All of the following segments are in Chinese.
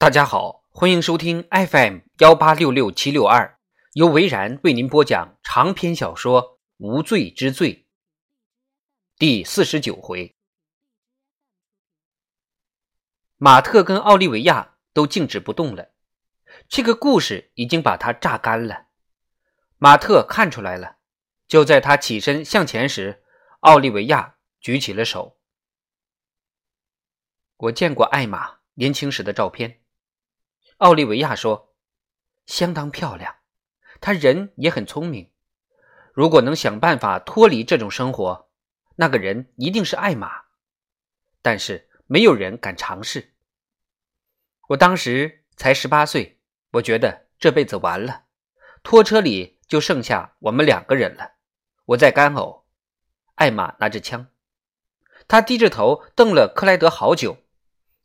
大家好，欢迎收听 FM 幺八六六七六二，由维然为您播讲长篇小说《无罪之罪》第四十九回。马特跟奥利维亚都静止不动了，这个故事已经把他榨干了。马特看出来了，就在他起身向前时，奥利维亚举起了手。我见过艾玛年轻时的照片。奥利维亚说：“相当漂亮，她人也很聪明。如果能想办法脱离这种生活，那个人一定是艾玛。但是没有人敢尝试。我当时才十八岁，我觉得这辈子完了。拖车里就剩下我们两个人了。我在干呕。艾玛拿着枪，他低着头瞪了克莱德好久。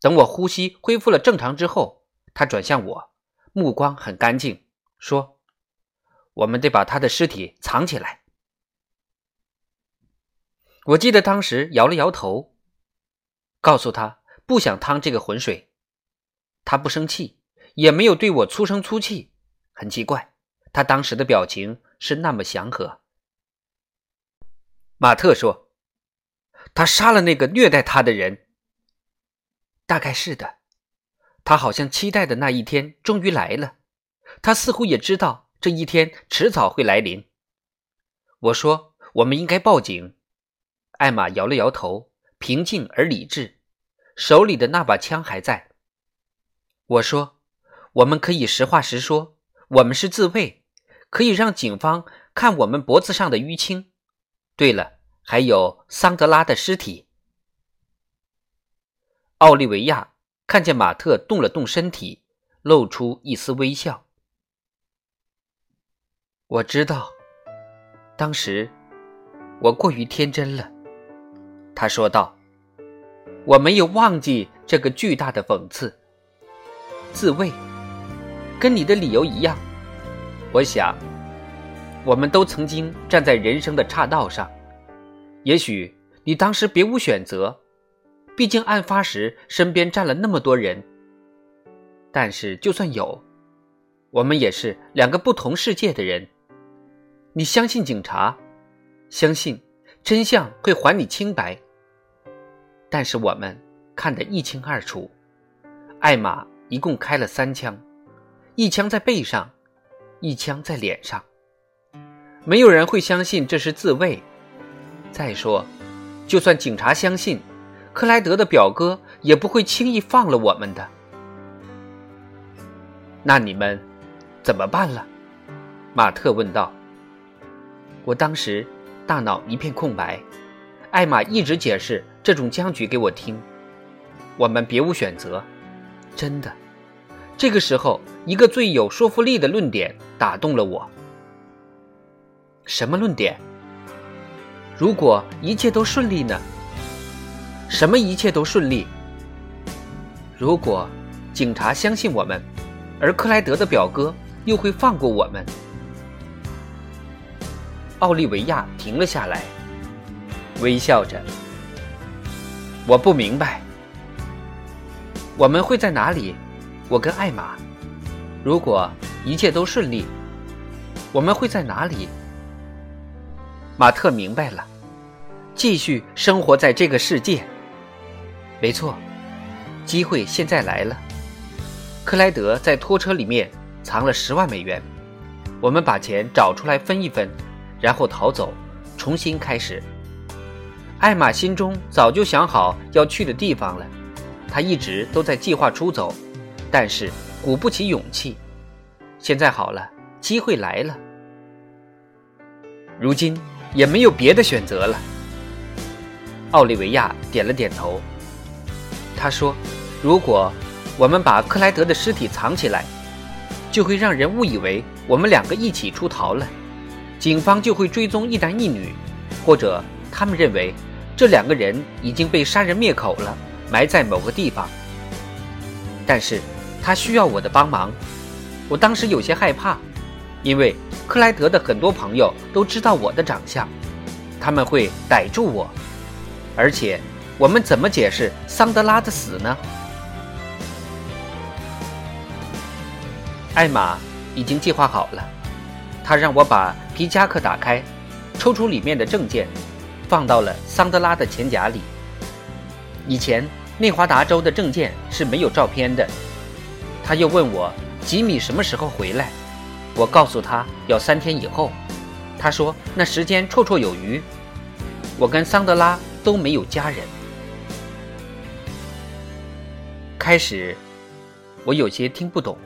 等我呼吸恢复了正常之后。”他转向我，目光很干净，说：“我们得把他的尸体藏起来。”我记得当时摇了摇头，告诉他不想趟这个浑水。他不生气，也没有对我粗声粗气，很奇怪，他当时的表情是那么祥和。马特说：“他杀了那个虐待他的人。”大概是的。他好像期待的那一天终于来了，他似乎也知道这一天迟早会来临。我说：“我们应该报警。”艾玛摇了摇头，平静而理智，手里的那把枪还在。我说：“我们可以实话实说，我们是自卫，可以让警方看我们脖子上的淤青。对了，还有桑德拉的尸体。”奥利维亚。看见马特动了动身体，露出一丝微笑。我知道，当时我过于天真了，他说道。我没有忘记这个巨大的讽刺。自卫，跟你的理由一样。我想，我们都曾经站在人生的岔道上，也许你当时别无选择。毕竟案发时身边站了那么多人，但是就算有，我们也是两个不同世界的人。你相信警察，相信真相会还你清白，但是我们看得一清二楚。艾玛一共开了三枪，一枪在背上，一枪在脸上。没有人会相信这是自卫。再说，就算警察相信。克莱德的表哥也不会轻易放了我们的。那你们怎么办了？马特问道。我当时大脑一片空白，艾玛一直解释这种僵局给我听。我们别无选择，真的。这个时候，一个最有说服力的论点打动了我。什么论点？如果一切都顺利呢？什么一切都顺利。如果警察相信我们，而克莱德的表哥又会放过我们？奥利维亚停了下来，微笑着。我不明白，我们会在哪里？我跟艾玛，如果一切都顺利，我们会在哪里？马特明白了，继续生活在这个世界。没错，机会现在来了。克莱德在拖车里面藏了十万美元，我们把钱找出来分一分，然后逃走，重新开始。艾玛心中早就想好要去的地方了，她一直都在计划出走，但是鼓不起勇气。现在好了，机会来了，如今也没有别的选择了。奥利维亚点了点头。他说：“如果我们把克莱德的尸体藏起来，就会让人误以为我们两个一起出逃了，警方就会追踪一男一女，或者他们认为这两个人已经被杀人灭口了，埋在某个地方。但是，他需要我的帮忙。我当时有些害怕，因为克莱德的很多朋友都知道我的长相，他们会逮住我，而且。”我们怎么解释桑德拉的死呢？艾玛已经计划好了，他让我把皮夹克打开，抽出里面的证件，放到了桑德拉的钱夹里。以前内华达州的证件是没有照片的。他又问我吉米什么时候回来，我告诉他要三天以后。他说那时间绰绰有余。我跟桑德拉都没有家人。开始，我有些听不懂。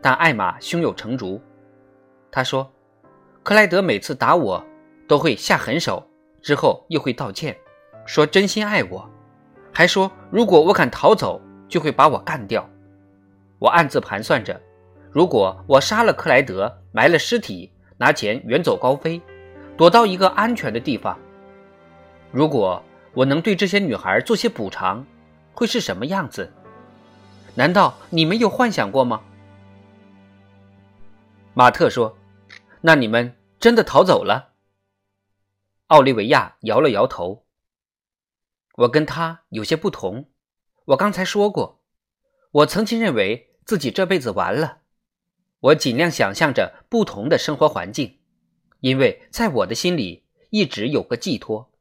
但艾玛胸有成竹，她说：“克莱德每次打我，都会下狠手，之后又会道歉，说真心爱我，还说如果我敢逃走，就会把我干掉。”我暗自盘算着，如果我杀了克莱德，埋了尸体，拿钱远走高飞，躲到一个安全的地方，如果我能对这些女孩做些补偿，会是什么样子？难道你没有幻想过吗？马特说：“那你们真的逃走了？”奥利维亚摇了摇头。我跟他有些不同。我刚才说过，我曾经认为自己这辈子完了。我尽量想象着不同的生活环境，因为在我的心里一直有个寄托。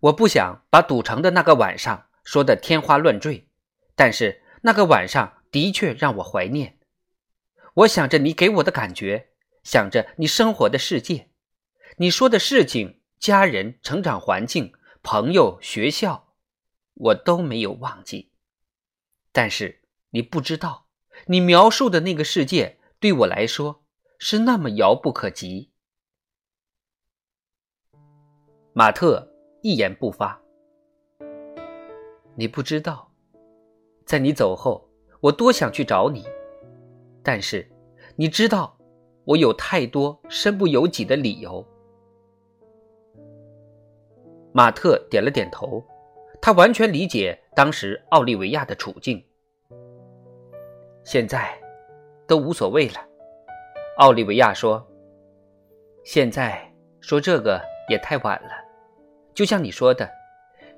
我不想把赌城的那个晚上说的天花乱坠，但是那个晚上的确让我怀念。我想着你给我的感觉，想着你生活的世界，你说的事情、家人、成长环境、朋友、学校，我都没有忘记。但是你不知道，你描述的那个世界对我来说是那么遥不可及。马特一言不发。你不知道，在你走后，我多想去找你。但是，你知道，我有太多身不由己的理由。马特点了点头，他完全理解当时奥利维亚的处境。现在，都无所谓了，奥利维亚说。现在说这个也太晚了，就像你说的，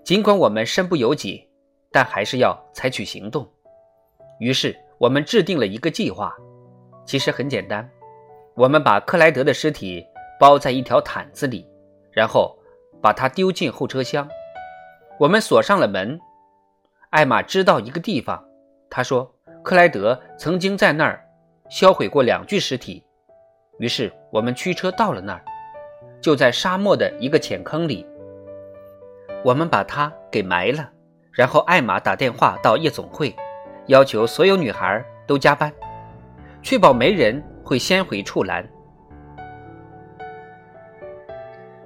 尽管我们身不由己，但还是要采取行动。于是。我们制定了一个计划，其实很简单。我们把克莱德的尸体包在一条毯子里，然后把他丢进后车厢。我们锁上了门。艾玛知道一个地方，她说克莱德曾经在那儿销毁过两具尸体。于是我们驱车到了那儿，就在沙漠的一个浅坑里。我们把他给埋了，然后艾玛打电话到夜总会。要求所有女孩都加班，确保没人会先回处拦。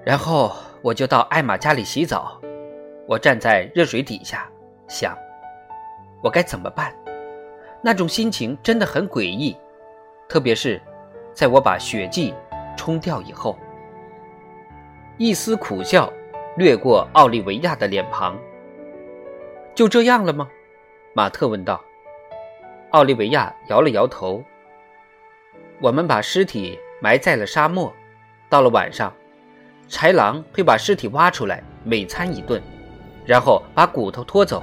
然后我就到艾玛家里洗澡，我站在热水底下想，我该怎么办？那种心情真的很诡异，特别是在我把血迹冲掉以后，一丝苦笑掠过奥利维亚的脸庞。就这样了吗？马特问道。奥利维亚摇了摇头。我们把尸体埋在了沙漠。到了晚上，豺狼会把尸体挖出来，美餐一顿，然后把骨头拖走。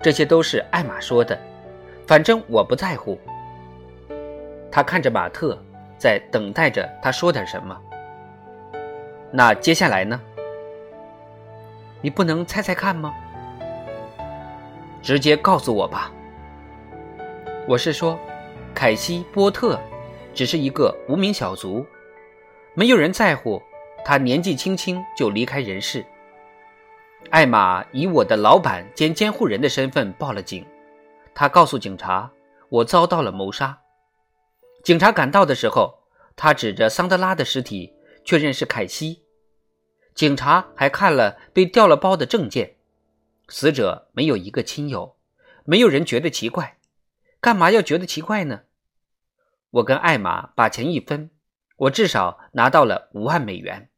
这些都是艾玛说的，反正我不在乎。他看着马特，在等待着他说点什么。那接下来呢？你不能猜猜看吗？直接告诉我吧。我是说，凯西波特只是一个无名小卒，没有人在乎他年纪轻轻就离开人世。艾玛以我的老板兼监护人的身份报了警，他告诉警察我遭到了谋杀。警察赶到的时候，他指着桑德拉的尸体确认是凯西。警察还看了被掉了包的证件，死者没有一个亲友，没有人觉得奇怪。干嘛要觉得奇怪呢？我跟艾玛把钱一分，我至少拿到了五万美元。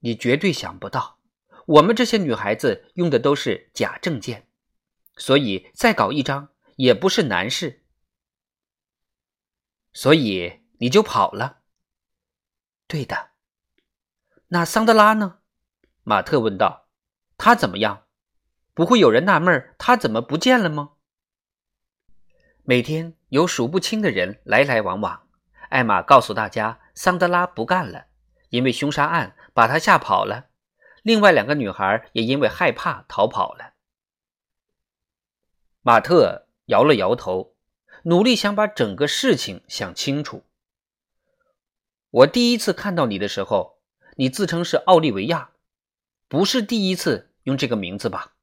你绝对想不到，我们这些女孩子用的都是假证件，所以再搞一张也不是难事。所以你就跑了？对的。那桑德拉呢？马特问道。他怎么样？不会有人纳闷他怎么不见了吗？每天有数不清的人来来往往。艾玛告诉大家，桑德拉不干了，因为凶杀案把他吓跑了。另外两个女孩也因为害怕逃跑了。马特摇了摇头，努力想把整个事情想清楚。我第一次看到你的时候，你自称是奥利维亚，不是第一次用这个名字吧？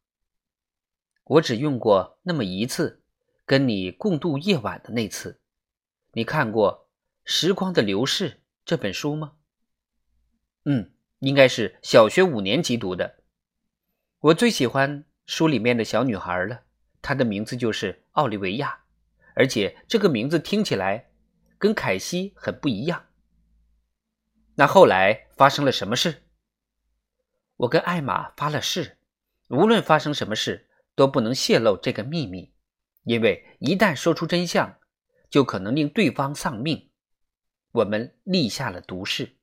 我只用过那么一次，跟你共度夜晚的那次。你看过《时光的流逝》这本书吗？嗯，应该是小学五年级读的。我最喜欢书里面的小女孩了。她的名字就是奥利维亚，而且这个名字听起来跟凯西很不一样。那后来发生了什么事？我跟艾玛发了誓，无论发生什么事都不能泄露这个秘密，因为一旦说出真相，就可能令对方丧命。我们立下了毒誓。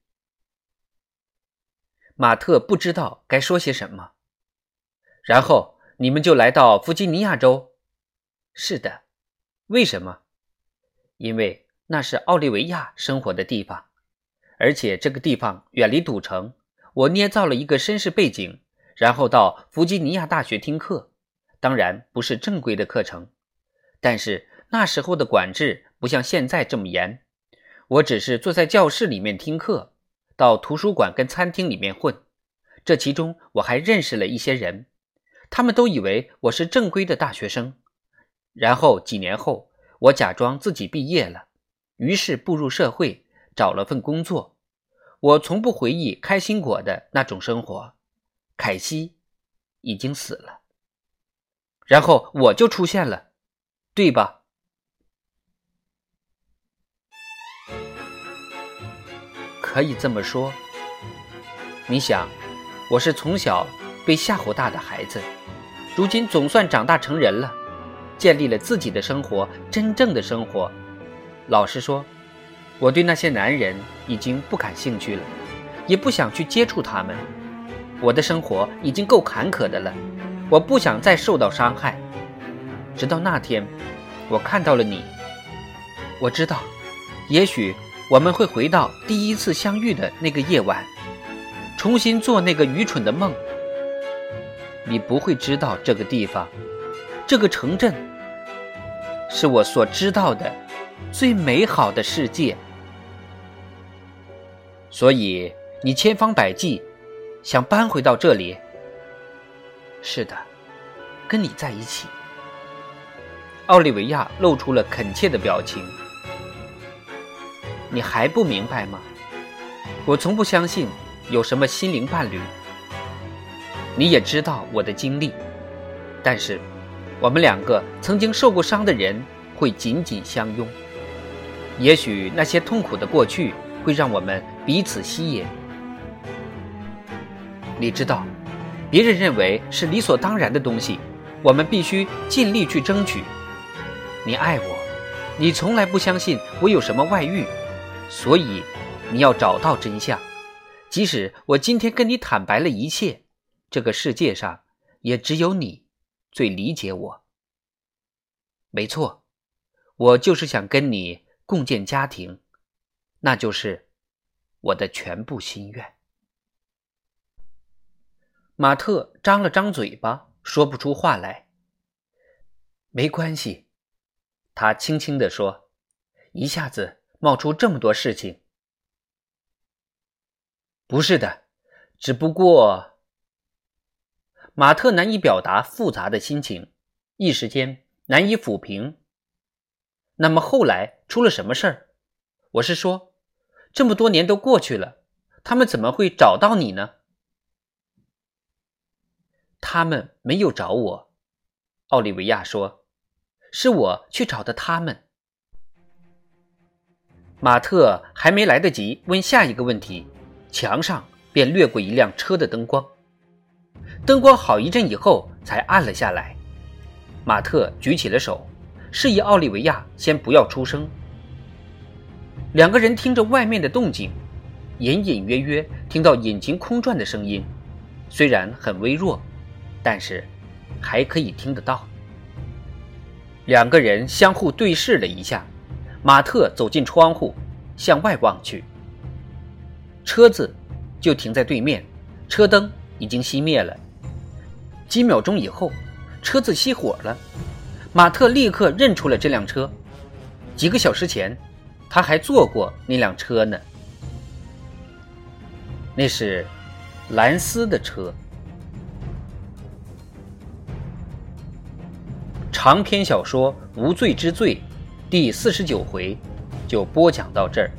马特不知道该说些什么，然后。你们就来到弗吉尼亚州？是的，为什么？因为那是奥利维亚生活的地方，而且这个地方远离赌城。我捏造了一个身世背景，然后到弗吉尼亚大学听课，当然不是正规的课程。但是那时候的管制不像现在这么严，我只是坐在教室里面听课，到图书馆跟餐厅里面混。这其中我还认识了一些人。他们都以为我是正规的大学生，然后几年后，我假装自己毕业了，于是步入社会，找了份工作。我从不回忆开心果的那种生活。凯西已经死了，然后我就出现了，对吧？可以这么说。你想，我是从小被吓唬大的孩子。如今总算长大成人了，建立了自己的生活，真正的生活。老实说，我对那些男人已经不感兴趣了，也不想去接触他们。我的生活已经够坎坷的了，我不想再受到伤害。直到那天，我看到了你。我知道，也许我们会回到第一次相遇的那个夜晚，重新做那个愚蠢的梦。你不会知道这个地方，这个城镇，是我所知道的最美好的世界。所以你千方百计想搬回到这里。是的，跟你在一起。奥利维亚露出了恳切的表情。你还不明白吗？我从不相信有什么心灵伴侣。你也知道我的经历，但是我们两个曾经受过伤的人会紧紧相拥。也许那些痛苦的过去会让我们彼此吸引。你知道，别人认为是理所当然的东西，我们必须尽力去争取。你爱我，你从来不相信我有什么外遇，所以你要找到真相。即使我今天跟你坦白了一切。这个世界上也只有你最理解我。没错，我就是想跟你共建家庭，那就是我的全部心愿。马特张了张嘴巴，说不出话来。没关系，他轻轻地说：“一下子冒出这么多事情，不是的，只不过……”马特难以表达复杂的心情，一时间难以抚平。那么后来出了什么事儿？我是说，这么多年都过去了，他们怎么会找到你呢？他们没有找我，奥利维亚说，是我去找的他们。马特还没来得及问下一个问题，墙上便掠过一辆车的灯光。灯光好一阵以后才暗了下来，马特举起了手，示意奥利维亚先不要出声。两个人听着外面的动静，隐隐约约听到引擎空转的声音，虽然很微弱，但是还可以听得到。两个人相互对视了一下，马特走进窗户，向外望去。车子就停在对面，车灯已经熄灭了。几秒钟以后，车子熄火了。马特立刻认出了这辆车，几个小时前，他还坐过那辆车呢。那是兰斯的车。长篇小说《无罪之罪》第四十九回就播讲到这儿。